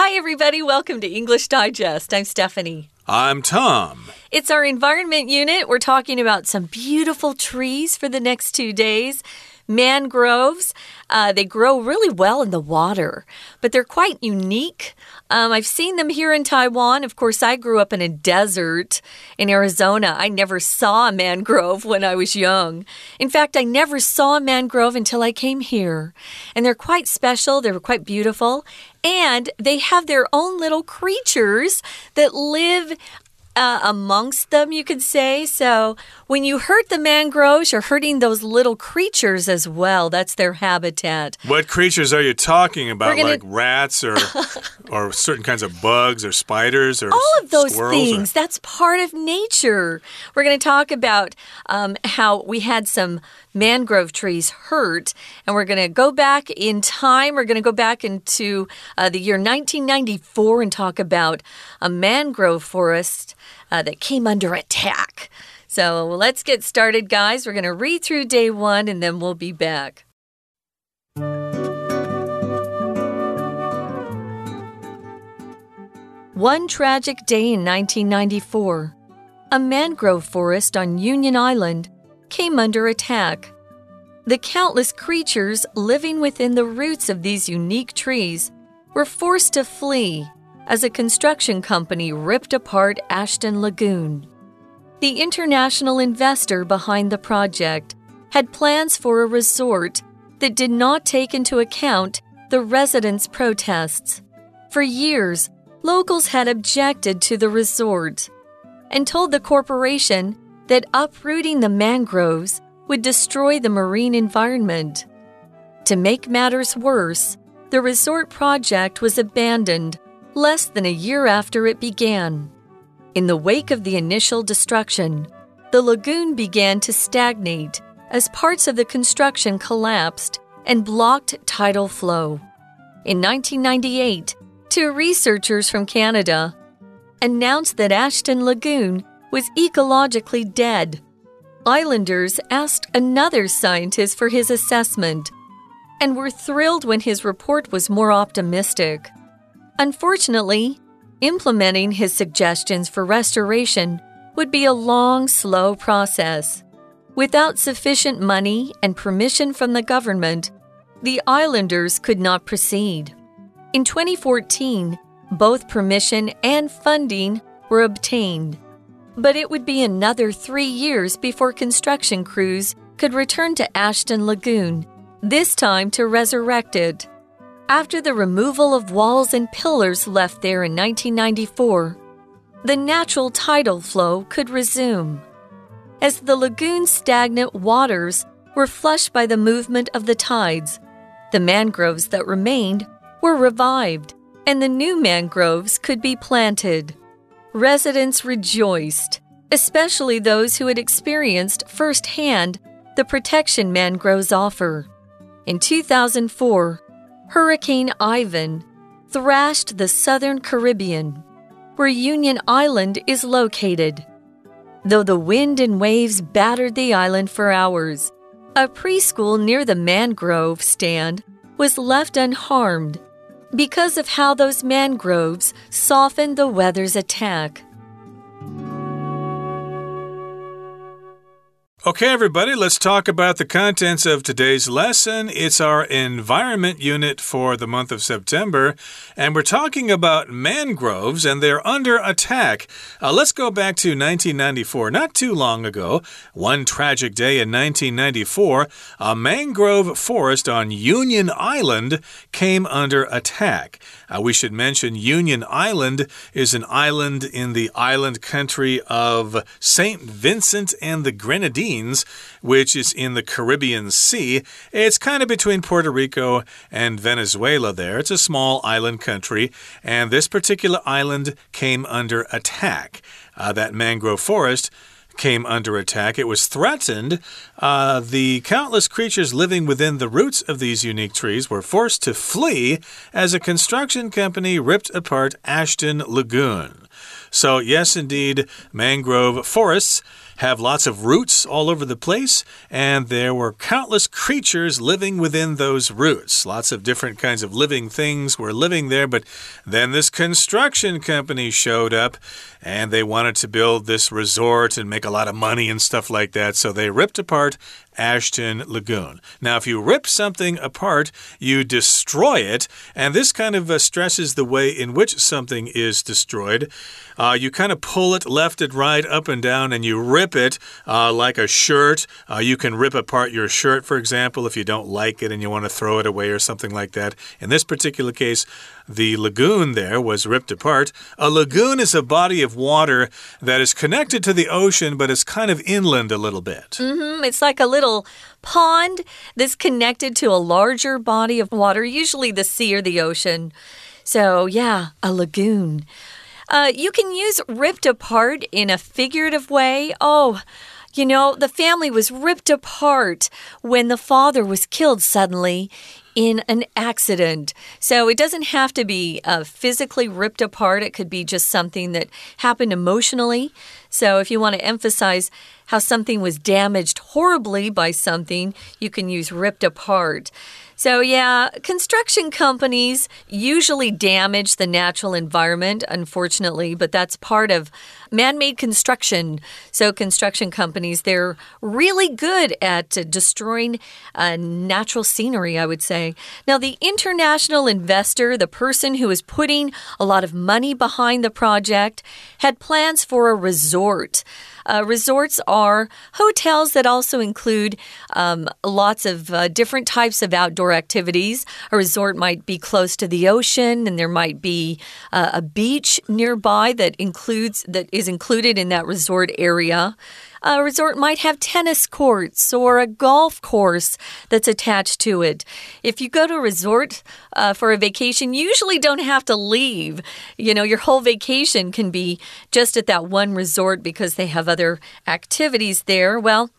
Hi, everybody. Welcome to English Digest. I'm Stephanie. I'm Tom. It's our environment unit. We're talking about some beautiful trees for the next two days mangroves. Uh, they grow really well in the water, but they're quite unique. Um, I've seen them here in Taiwan. Of course, I grew up in a desert in Arizona. I never saw a mangrove when I was young. In fact, I never saw a mangrove until I came here. And they're quite special, they're quite beautiful, and they have their own little creatures that live uh, amongst them, you could say. So when you hurt the mangroves, you're hurting those little creatures as well. That's their habitat. What creatures are you talking about? Gonna... Like rats or or certain kinds of bugs or spiders or all of those things. Or... That's part of nature. We're going to talk about um, how we had some mangrove trees hurt, and we're going to go back in time. We're going to go back into uh, the year 1994 and talk about a mangrove forest uh, that came under attack. So let's get started, guys. We're going to read through day one and then we'll be back. One tragic day in 1994, a mangrove forest on Union Island came under attack. The countless creatures living within the roots of these unique trees were forced to flee as a construction company ripped apart Ashton Lagoon. The international investor behind the project had plans for a resort that did not take into account the residents' protests. For years, locals had objected to the resort and told the corporation that uprooting the mangroves would destroy the marine environment. To make matters worse, the resort project was abandoned less than a year after it began. In the wake of the initial destruction, the lagoon began to stagnate as parts of the construction collapsed and blocked tidal flow. In 1998, two researchers from Canada announced that Ashton Lagoon was ecologically dead. Islanders asked another scientist for his assessment and were thrilled when his report was more optimistic. Unfortunately, implementing his suggestions for restoration would be a long, slow process. Without sufficient money and permission from the government, the islanders could not proceed. In 2014, both permission and funding were obtained, but it would be another three years before construction crews could return to Ashton Lagoon, this time to resurrect it. After the removal of walls and pillars left there in 1994, the natural tidal flow could resume. As the lagoon's stagnant waters were flushed by the movement of the tides, the mangroves that remained were revived and the new mangroves could be planted. Residents rejoiced, especially those who had experienced firsthand the protection mangroves offer. In 2004, Hurricane Ivan thrashed the southern Caribbean, where Union Island is located. Though the wind and waves battered the island for hours, a preschool near the mangrove stand was left unharmed because of how those mangroves softened the weather's attack. Okay, everybody, let's talk about the contents of today's lesson. It's our environment unit for the month of September, and we're talking about mangroves and they're under attack. Uh, let's go back to 1994, not too long ago. One tragic day in 1994, a mangrove forest on Union Island came under attack. Uh, we should mention Union Island is an island in the island country of St. Vincent and the Grenadines which is in the Caribbean Sea. It's kind of between Puerto Rico and Venezuela there. It's a small island country, and this particular island came under attack. Uh, that mangrove forest came under attack. It was threatened. Uh, the countless creatures living within the roots of these unique trees were forced to flee as a construction company ripped apart Ashton Lagoon. So, yes, indeed, mangrove forests have lots of roots all over the place, and there were countless creatures living within those roots. Lots of different kinds of living things were living there, but then this construction company showed up and they wanted to build this resort and make a lot of money and stuff like that. So they ripped apart Ashton Lagoon. Now, if you rip something apart, you destroy it, and this kind of uh, stresses the way in which something is destroyed. Uh, you kind of pull it left and right, up and down, and you rip it uh, like a shirt. Uh, you can rip apart your shirt, for example, if you don't like it and you want to throw it away or something like that. In this particular case, the lagoon there was ripped apart. A lagoon is a body of water that is connected to the ocean, but it's kind of inland a little bit. Mm -hmm. It's like a little pond that's connected to a larger body of water, usually the sea or the ocean. So, yeah, a lagoon. Uh, you can use ripped apart in a figurative way. Oh, you know, the family was ripped apart when the father was killed suddenly in an accident. So it doesn't have to be uh, physically ripped apart, it could be just something that happened emotionally. So if you want to emphasize how something was damaged horribly by something, you can use ripped apart. So, yeah, construction companies usually damage the natural environment, unfortunately, but that's part of man made construction. So, construction companies, they're really good at uh, destroying uh, natural scenery, I would say. Now, the international investor, the person who is putting a lot of money behind the project, had plans for a resort. Uh, resorts are hotels that also include um, lots of uh, different types of outdoor activities. A resort might be close to the ocean, and there might be uh, a beach nearby that includes that is included in that resort area. A resort might have tennis courts or a golf course that's attached to it. If you go to a resort uh, for a vacation, you usually don't have to leave. You know, your whole vacation can be just at that one resort because they have other activities there. Well,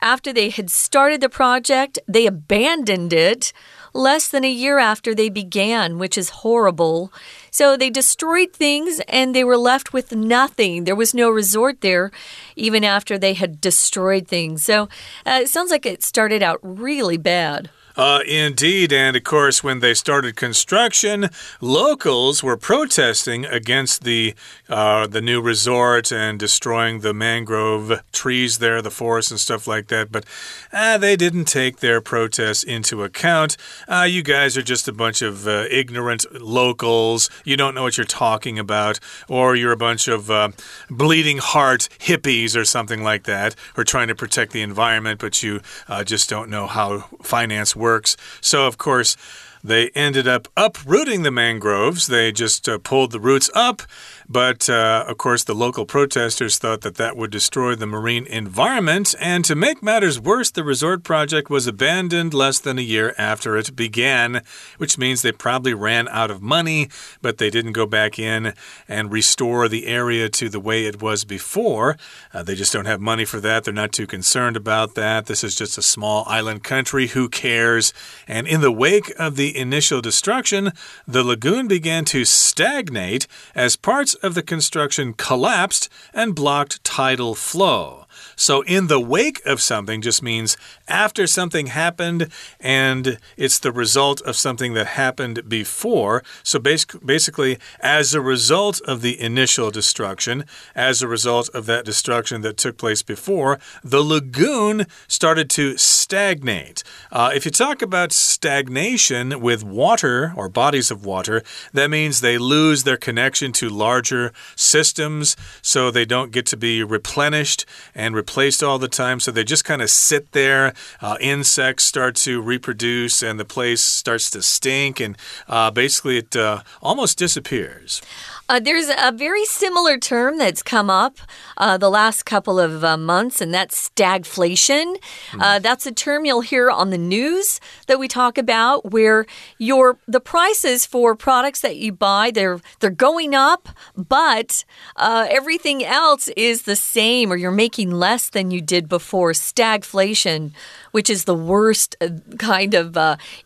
after they had started the project, they abandoned it less than a year after they began, which is horrible. So they destroyed things and they were left with nothing. There was no resort there, even after they had destroyed things. So uh, it sounds like it started out really bad. Uh, indeed, and of course, when they started construction, locals were protesting against the uh, the new resort and destroying the mangrove trees there, the forest and stuff like that. But uh, they didn't take their protests into account. Uh, you guys are just a bunch of uh, ignorant locals. You don't know what you're talking about, or you're a bunch of uh, bleeding heart hippies or something like that, or trying to protect the environment, but you just don't know how finance works works. So, of course, they ended up uprooting the mangroves. They just uh, pulled the roots up but uh, of course, the local protesters thought that that would destroy the marine environment. And to make matters worse, the resort project was abandoned less than a year after it began, which means they probably ran out of money, but they didn't go back in and restore the area to the way it was before. Uh, they just don't have money for that. They're not too concerned about that. This is just a small island country. Who cares? And in the wake of the initial destruction, the lagoon began to stagnate as parts of the construction collapsed and blocked tidal flow. So, in the wake of something just means after something happened and it's the result of something that happened before. So, basically, as a result of the initial destruction, as a result of that destruction that took place before, the lagoon started to stagnate. Uh, if you talk about stagnation with water or bodies of water, that means they lose their connection to larger systems, so they don't get to be replenished and replaced all the time. So they just kind of sit there. Uh, insects start to reproduce, and the place starts to stink, and uh, basically it uh, almost disappears. Uh, there's a very similar term that's come up uh, the last couple of uh, months, and that's stagflation. Mm. that's a term you'll hear on the news that we talk about, where your the prices for products that you buy they're they're going up, but uh, everything else is the same, or you're making less than you did before. Stagflation, which is the worst uh, kind of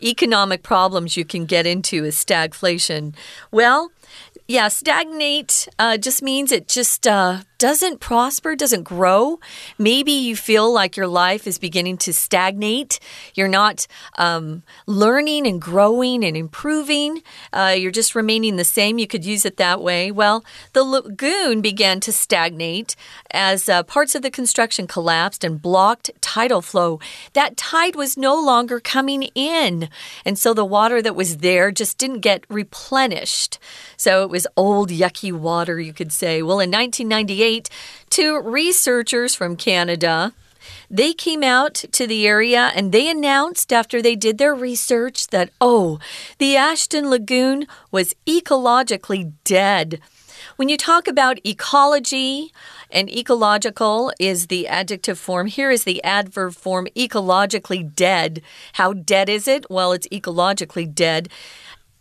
economic problems you can get into, is stagflation. Well. Yeah, stagnate uh, just means it just uh, doesn't prosper, doesn't grow. Maybe you feel like your life is beginning to stagnate. You're not um, learning and growing and improving. Uh, you're just remaining the same. You could use it that way. Well, the lagoon began to stagnate as uh, parts of the construction collapsed and blocked tidal flow. That tide was no longer coming in. And so the water that was there just didn't get replenished. So it was old, yucky water, you could say. Well, in 1998, two researchers from Canada they came out to the area and they announced after they did their research that, oh, the Ashton Lagoon was ecologically dead. When you talk about ecology, and ecological is the adjective form. Here is the adverb form ecologically dead. How dead is it? Well, it's ecologically dead.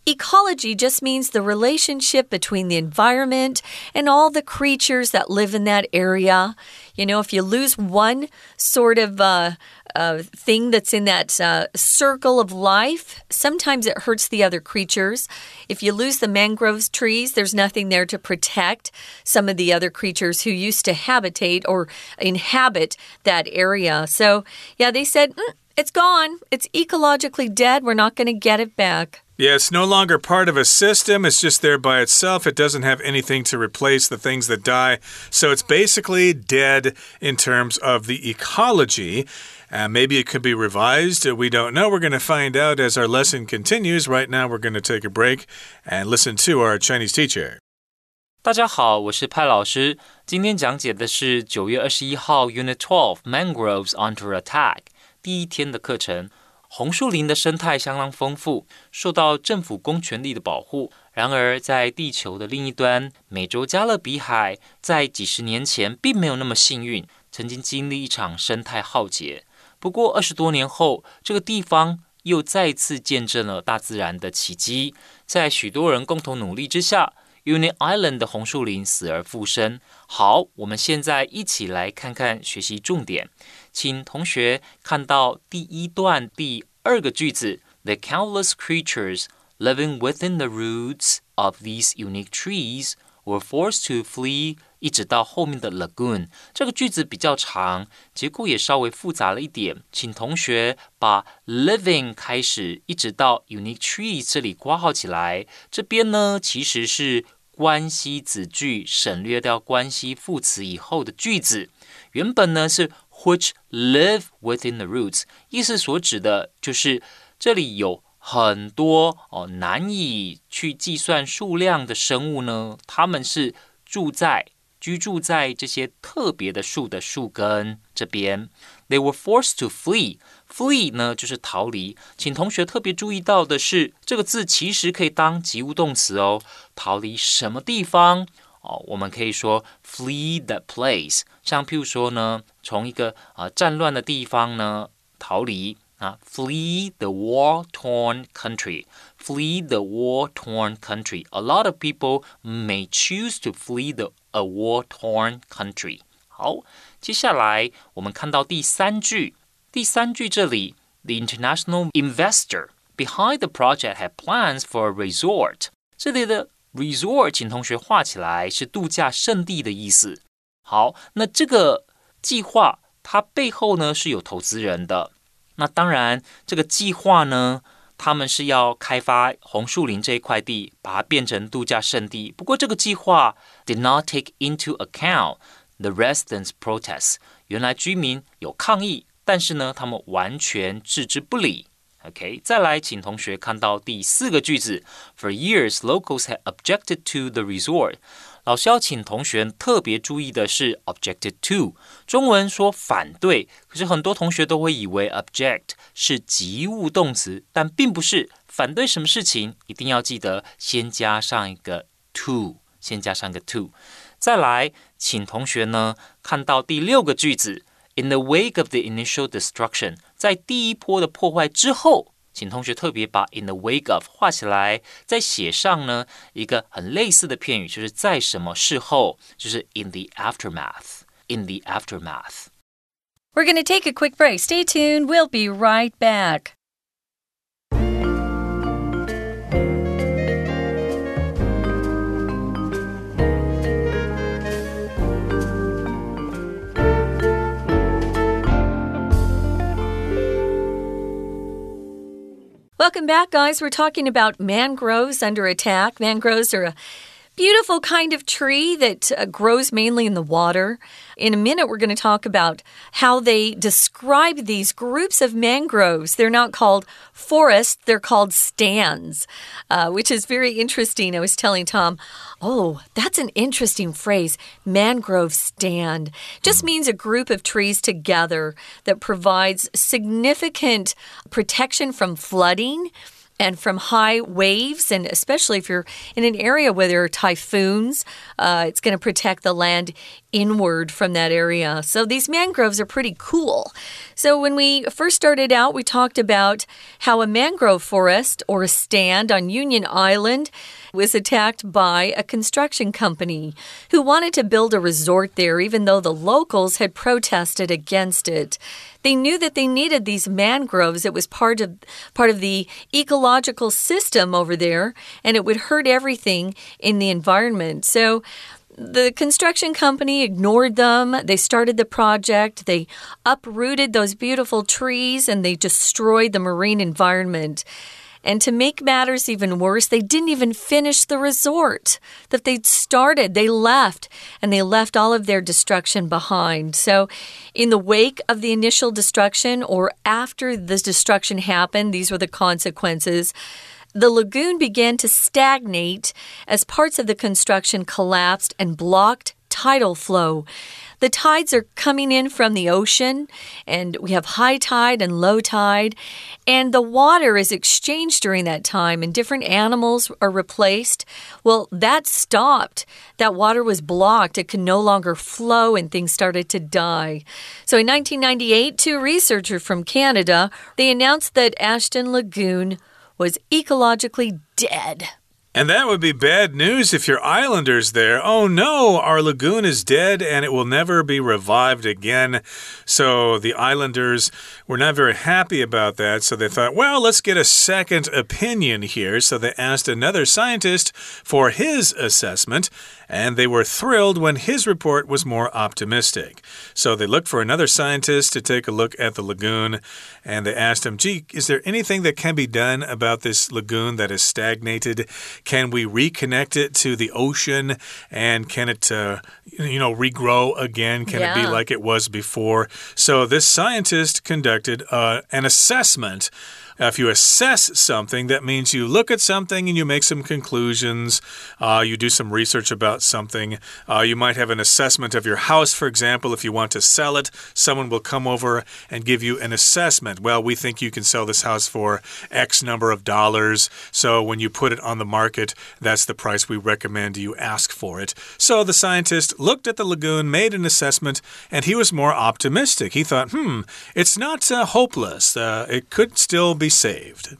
Ecology just means the relationship between the environment and all the creatures that live in that area. You know, if you lose one sort of uh, uh, thing that's in that uh, circle of life, sometimes it hurts the other creatures. If you lose the mangroves trees, there's nothing there to protect some of the other creatures who used to habitate or inhabit that area. So, yeah, they said, mm, it's gone. It's ecologically dead. We're not going to get it back. Yeah, it's no longer part of a system. It's just there by itself. It doesn't have anything to replace the things that die. So it's basically dead in terms of the ecology. Uh, maybe it could be revised. We don't know. We're going to find out as our lesson continues. Right now, we're going to take a break and listen to our Chinese teacher. 大家好，我是派老师。今天讲解的是九月二十一号 Unit Twelve Mangroves Under Attack 第一天的课程。 红树林的生态相当丰富，受到政府公权力的保护。然而，在地球的另一端，美洲加勒比海在几十年前并没有那么幸运，曾经经历一场生态浩劫。不过，二十多年后，这个地方又再次见证了大自然的奇迹。在许多人共同努力之下，Uni Island 的红树林死而复生。好，我们现在一起来看看学习重点。请同学看到第一段第二个句子：The countless creatures living within the roots of these unique trees were forced to flee。一直到后面的 lagoon 这个句子比较长，结构也稍微复杂了一点，请同学把 living 开始一直到 unique trees 这里挂号起来。这边呢其实是关系子句，省略掉关系副词以后的句子，原本呢是。which live within the roots，意思所指的就是这里有很多哦难以去计算数量的生物呢，它们是住在居住在这些特别的树的树根这边。They were forced to flee. Flee 呢就是逃离，请同学特别注意到的是，这个字其实可以当及物动词哦。逃离什么地方？哦，我们可以说 flee the place，像譬如说呢，从一个啊战乱的地方呢逃离啊，flee the war-torn country，flee the war-torn country。A lot of people may choose to flee the a war-torn country。好， 接下来我们看到第三句，第三句这里，the international investor behind the project had plans for a resort。这里的 Resort，请同学画起来，是度假胜地的意思。好，那这个计划它背后呢是有投资人的。那当然，这个计划呢，他们是要开发红树林这一块地，把它变成度假胜地。不过，这个计划 did not take into account the residents' protests。原来居民有抗议，但是呢，他们完全置之不理。OK，再来，请同学看到第四个句子。For years, locals had objected to the resort。老师要请同学特别注意的是 objected to。中文说反对，可是很多同学都会以为 object 是及物动词，但并不是。反对什么事情，一定要记得先加上一个 to，先加上一个 to。 再来，请同学呢看到第六个句子。In the wake of the initial destruction，在第一波的破坏之后，请同学特别把 in the wake of 画起来，再写上呢一个很类似的片语，就是在什么事后，就是 in the aftermath。In the aftermath。We're going to take a quick break. Stay tuned. We'll be right back. Welcome back, guys. We're talking about mangroves under attack. Mangroves are a beautiful kind of tree that uh, grows mainly in the water. In a minute, we're going to talk about how they describe these groups of mangroves. They're not called forests, they're called stands, uh, which is very interesting. I was telling Tom, oh, that's an interesting phrase mangrove stand. Just means a group of trees together that provides significant protection from flooding and from high waves, and especially if you're in an area where there are typhoons, uh, it's going to protect the land inward from that area. So these mangroves are pretty cool. So when we first started out, we talked about how a mangrove forest or a stand on Union Island was attacked by a construction company who wanted to build a resort there, even though the locals had protested against it. They knew that they needed these mangroves. It was part of part of the ecological system over there, and it would hurt everything in the environment. So the construction company ignored them. They started the project. They uprooted those beautiful trees and they destroyed the marine environment. And to make matters even worse, they didn't even finish the resort that they'd started. They left and they left all of their destruction behind. So, in the wake of the initial destruction or after the destruction happened, these were the consequences. The lagoon began to stagnate as parts of the construction collapsed and blocked tidal flow. The tides are coming in from the ocean, and we have high tide and low tide, and the water is exchanged during that time, and different animals are replaced. Well, that stopped. That water was blocked. It could no longer flow, and things started to die. So in 1998, two researchers from Canada they announced that Ashton Lagoon was ecologically dead. And that would be bad news if you're islanders there. Oh no, our lagoon is dead and it will never be revived again. So the islanders were not very happy about that. So they thought, well, let's get a second opinion here. So they asked another scientist for his assessment and they were thrilled when his report was more optimistic. So they looked for another scientist to take a look at the lagoon, and they asked him, Gee, is there anything that can be done about this lagoon that is stagnated? Can we reconnect it to the ocean? And can it, uh, you know, regrow again? Can yeah. it be like it was before? So this scientist conducted uh, an assessment uh, if you assess something, that means you look at something and you make some conclusions. Uh, you do some research about something. Uh, you might have an assessment of your house, for example. If you want to sell it, someone will come over and give you an assessment. Well, we think you can sell this house for X number of dollars. So when you put it on the market, that's the price we recommend you ask for it. So the scientist looked at the lagoon, made an assessment, and he was more optimistic. He thought, hmm, it's not uh, hopeless. Uh, it could still be saved.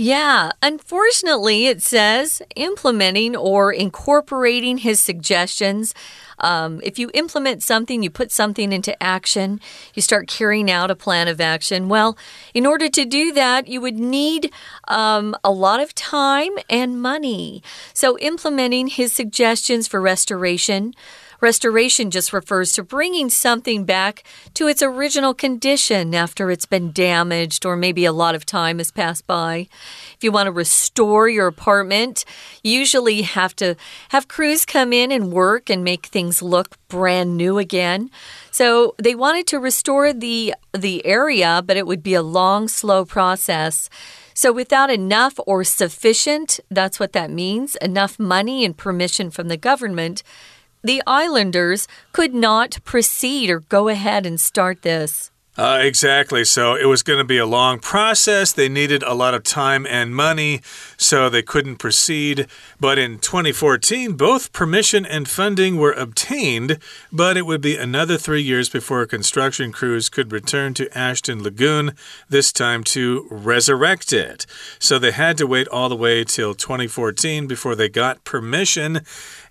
Yeah, unfortunately, it says implementing or incorporating his suggestions. Um, if you implement something, you put something into action, you start carrying out a plan of action. Well, in order to do that, you would need um, a lot of time and money. So, implementing his suggestions for restoration Restoration just refers to bringing something back to its original condition after it's been damaged or maybe a lot of time has passed by. If you want to restore your apartment, you usually have to have crews come in and work and make things look brand new again. So they wanted to restore the the area, but it would be a long, slow process. So, without enough or sufficient, that's what that means, enough money and permission from the government, the islanders could not proceed or go ahead and start this. Uh, exactly. So it was going to be a long process. They needed a lot of time and money, so they couldn't proceed. But in 2014, both permission and funding were obtained, but it would be another three years before construction crews could return to Ashton Lagoon, this time to resurrect it. So they had to wait all the way till 2014 before they got permission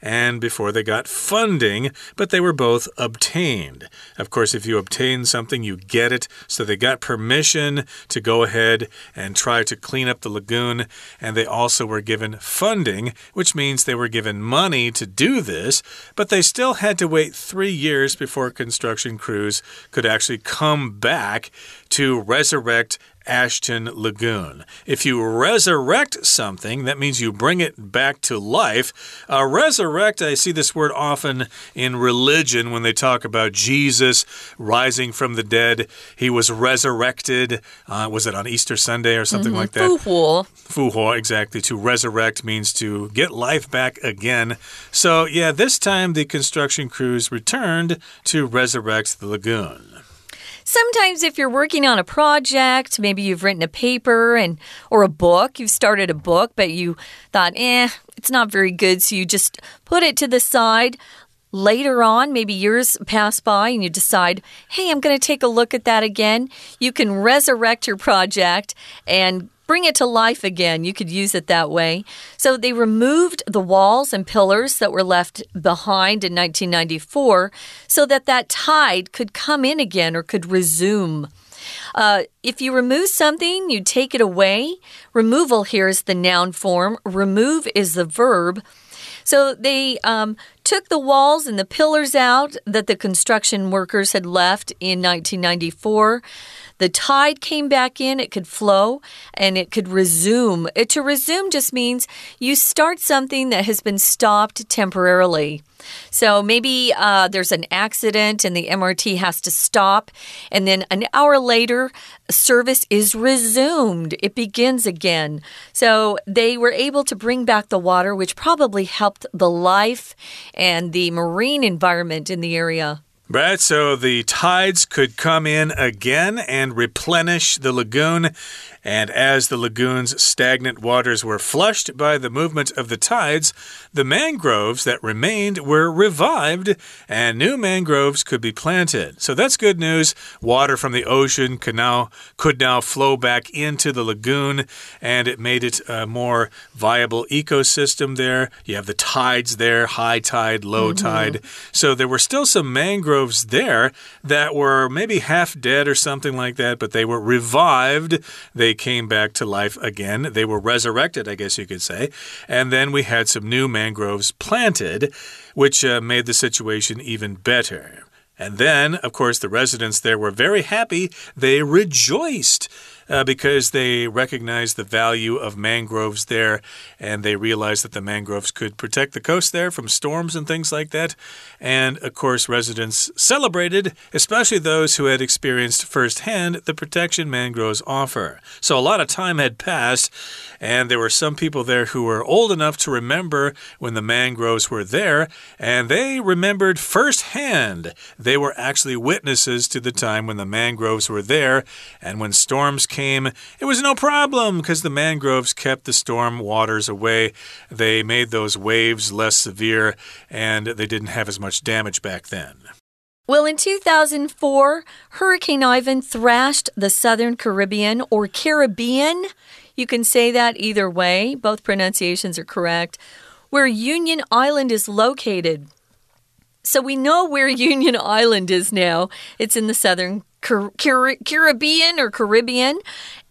and before they got funding, but they were both obtained. Of course, if you obtain something, you get it. So they got permission to go ahead and try to clean up the lagoon, and they also were given funding, which means they were given money to do this, but they still had to wait three years before construction crews could actually come back to resurrect Ashton Lagoon. If you resurrect something, that means you bring it back to life. Uh, resurrect, I see this word often in religion when they talk about Jesus rising from the dead. He was resurrected. Uh, was it on Easter Sunday or something mm -hmm. like that? 复活. Fuhuo, exactly. To resurrect means to get life back again. So, yeah, this time the construction crews returned to resurrect the lagoon. Sometimes if you're working on a project, maybe you've written a paper and or a book, you've started a book, but you thought, "Eh, it's not very good," so you just put it to the side. Later on, maybe years pass by and you decide, hey, I'm going to take a look at that again. You can resurrect your project and bring it to life again. You could use it that way. So they removed the walls and pillars that were left behind in 1994 so that that tide could come in again or could resume. Uh, if you remove something, you take it away. Removal here is the noun form, remove is the verb. So they um, took the walls and the pillars out that the construction workers had left in 1994. The tide came back in, it could flow and it could resume. It, to resume just means you start something that has been stopped temporarily. So maybe uh, there's an accident and the MRT has to stop, and then an hour later, service is resumed. It begins again. So they were able to bring back the water, which probably helped the life and the marine environment in the area. Right, so the tides could come in again and replenish the lagoon. And as the lagoon's stagnant waters were flushed by the movement of the tides, the mangroves that remained were revived and new mangroves could be planted. So that's good news. Water from the ocean could now, could now flow back into the lagoon and it made it a more viable ecosystem there. You have the tides there, high tide, low mm -hmm. tide. So there were still some mangroves there that were maybe half dead or something like that, but they were revived. They came back to life again. They were resurrected, I guess you could say. And then we had some new mangroves planted, which uh, made the situation even better. And then, of course, the residents there were very happy. They rejoiced uh, because they recognized the value of mangroves there and they realized that the mangroves could protect the coast there from storms and things like that. And of course, residents celebrated, especially those who had experienced firsthand the protection mangroves offer. So a lot of time had passed, and there were some people there who were old enough to remember when the mangroves were there, and they remembered firsthand. They were actually witnesses to the time when the mangroves were there, and when storms came, it was no problem because the mangroves kept the storm waters away. They made those waves less severe, and they didn't have as much damage back then. Well, in 2004, Hurricane Ivan thrashed the southern Caribbean or Caribbean. You can say that either way, both pronunciations are correct. Where Union Island is located. So we know where Union Island is now. It's in the southern Car Car Caribbean or Caribbean.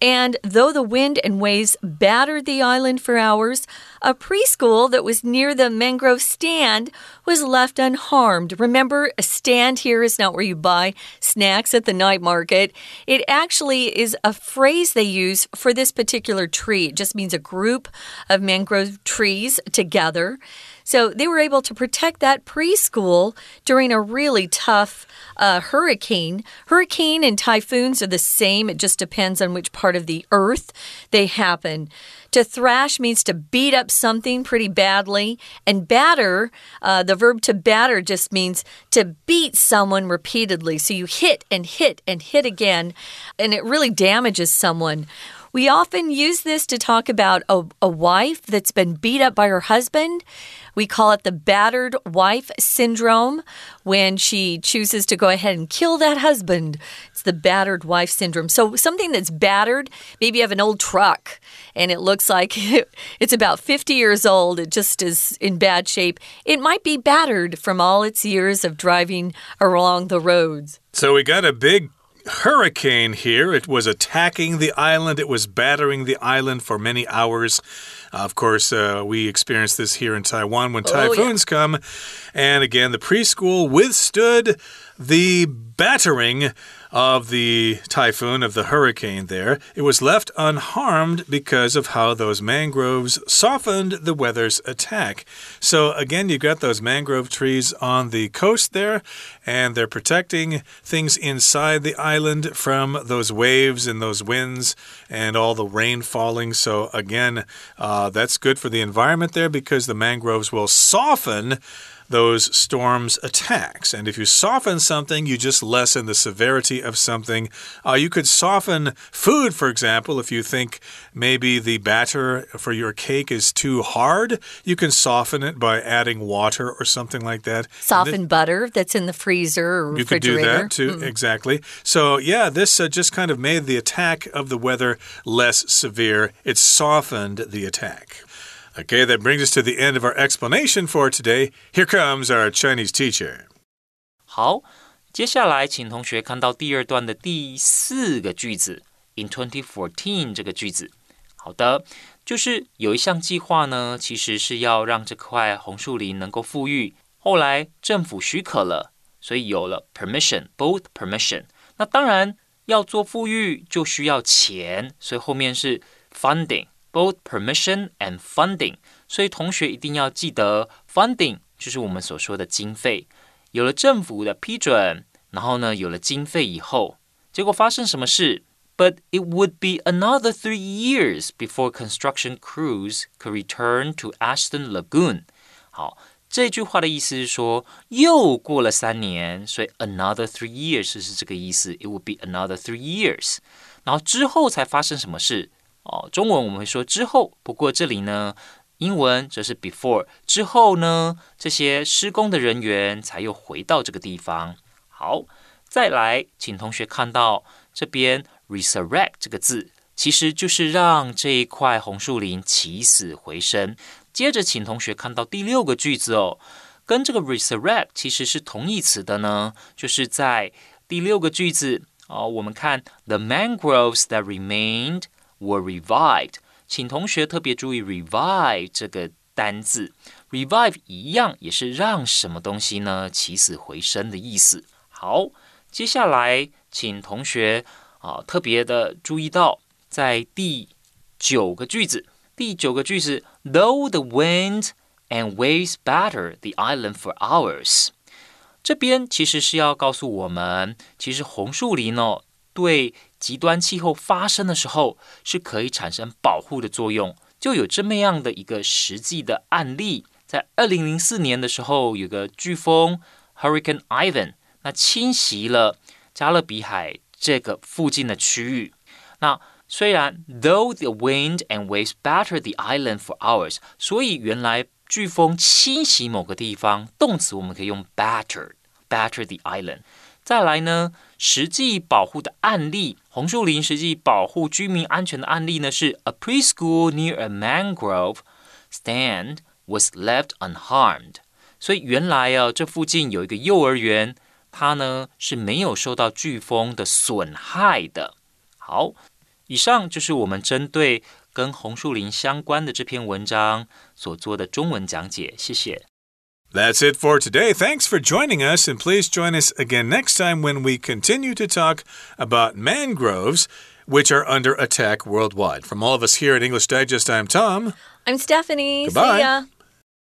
And though the wind and waves battered the island for hours, a preschool that was near the mangrove stand was left unharmed. Remember, a stand here is not where you buy snacks at the night market. It actually is a phrase they use for this particular tree. It just means a group of mangrove trees together. So they were able to protect that preschool during a really tough uh, hurricane. Hurricane and typhoons are the same, it just depends on which part of the earth they happen. To thrash means to beat up something pretty badly. And batter, uh, the verb to batter just means to beat someone repeatedly. So you hit and hit and hit again, and it really damages someone. We often use this to talk about a, a wife that's been beat up by her husband. We call it the battered wife syndrome when she chooses to go ahead and kill that husband. It's the battered wife syndrome. So, something that's battered, maybe you have an old truck and it looks like it's about 50 years old, it just is in bad shape. It might be battered from all its years of driving along the roads. So, we got a big hurricane here. It was attacking the island, it was battering the island for many hours. Of course, uh, we experienced this here in Taiwan when typhoons oh, yeah. come. And again, the preschool withstood the battering of the typhoon, of the hurricane there, it was left unharmed because of how those mangroves softened the weather's attack. So, again, you've got those mangrove trees on the coast there, and they're protecting things inside the island from those waves and those winds and all the rain falling. So, again, uh, that's good for the environment there because the mangroves will soften those storms' attacks. And if you soften something, you just lessen the severity of something. Uh, you could soften food, for example, if you think maybe the batter for your cake is too hard, you can soften it by adding water or something like that. Soften butter that's in the freezer or You could do that too, mm. exactly. So, yeah, this uh, just kind of made the attack of the weather less severe. It softened the attack. Okay, that brings us to the end of our explanation for today. Here comes our Chinese teacher. 好，接下来请同学看到第二段的第四个句子，in 2014，这个句子，好的，就是有一项计划呢，其实是要让这块红树林能够复育。后来政府许可了，所以有了 permission，both permission。那当然要做复育就需要钱，所以后面是 funding。both permission and funding，所以同学一定要记得，funding 就是我们所说的经费。有了政府的批准，然后呢，有了经费以后，结果发生什么事？But it would be another three years before construction crews could return to Ashton Lagoon。好，这句话的意思是说，又过了三年，所以 another three years 是这个意思。It would be another three years，然后之后才发生什么事？ 哦，中文我们会说之后，不过这里呢，英文则是 before 之后呢，这些施工的人员才又回到这个地方。好，再来，请同学看到这边 resurrect 这个字，其实就是让这一块红树林起死回生。接着，请同学看到第六个句子哦，跟这个 resurrect 其实是同义词的呢，就是在第六个句子哦，我们看 the mangroves that remained。Were revived，请同学特别注意 revive 这个单字，revive 一样也是让什么东西呢起死回生的意思。好，接下来请同学啊特别的注意到，在第九个句子，第九个句子，though the wind and waves batter the island for hours，这边其实是要告诉我们，其实红树林哦对。极端气候发生的时候，是可以产生保护的作用，就有这么样的一个实际的案例。在二零零四年的时候，有个飓风 Hurricane Ivan，那侵袭了加勒比海这个附近的区域。那虽然 though the wind and waves battered the island for hours，所以原来飓风侵袭某个地方，动词我们可以用 batter，batter the island。再来呢，实际保护的案例，红树林实际保护居民安全的案例呢，是 a preschool near a mangrove stand was left unharmed。所以原来啊，这附近有一个幼儿园，它呢是没有受到飓风的损害的。好，以上就是我们针对跟红树林相关的这篇文章所做的中文讲解。谢谢。That's it for today. Thanks for joining us, and please join us again next time when we continue to talk about mangroves, which are under attack worldwide. From all of us here at English Digest, I'm Tom. I'm Stephanie. Goodbye.